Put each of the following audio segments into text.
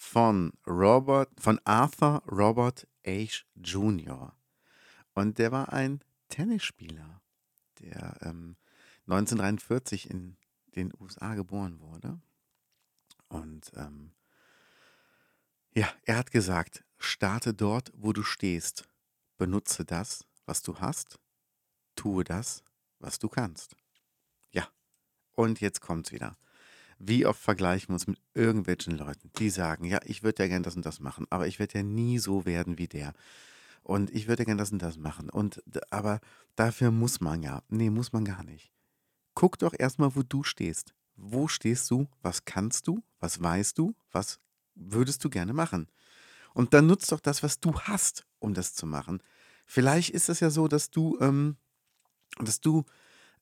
von Robert, von Arthur Robert H. Jr. Und der war ein Tennisspieler, der ähm, 1943 in den USA geboren wurde. Und ähm, ja, er hat gesagt, starte dort, wo du stehst. Benutze das, was du hast. Tue das, was du kannst. Und jetzt kommt's wieder. Wie oft vergleichen wir uns mit irgendwelchen Leuten, die sagen, ja, ich würde ja gern das und das machen, aber ich werde ja nie so werden wie der. Und ich würde ja gern das und das machen. Und aber dafür muss man ja. Nee, muss man gar nicht. Guck doch erstmal, wo du stehst. Wo stehst du? Was kannst du? Was weißt du? Was würdest du gerne machen? Und dann nutzt doch das, was du hast, um das zu machen. Vielleicht ist es ja so, dass du, ähm, dass du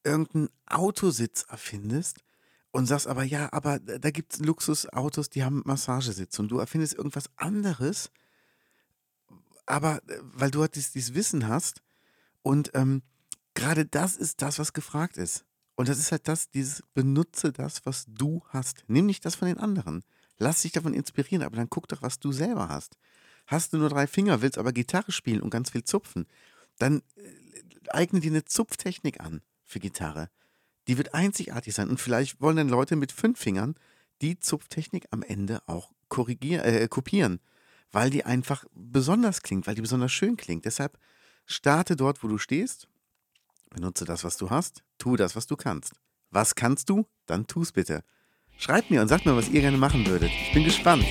irgendeinen Autositz erfindest und sagst aber, ja, aber da gibt es Luxusautos, die haben Massagesitz und du erfindest irgendwas anderes, aber äh, weil du halt dieses, dieses Wissen hast und ähm, gerade das ist das, was gefragt ist. Und das ist halt das, dieses benutze das, was du hast. Nimm nicht das von den anderen. Lass dich davon inspirieren, aber dann guck doch, was du selber hast. Hast du nur drei Finger, willst aber Gitarre spielen und ganz viel zupfen, dann äh, eigne dir eine Zupftechnik an für Gitarre. Die wird einzigartig sein. Und vielleicht wollen dann Leute mit fünf Fingern die Zupftechnik am Ende auch korrigieren, äh, kopieren, weil die einfach besonders klingt, weil die besonders schön klingt. Deshalb starte dort, wo du stehst, benutze das, was du hast, tu das, was du kannst. Was kannst du? Dann tu es bitte. Schreibt mir und sagt mir, was ihr gerne machen würdet. Ich bin gespannt.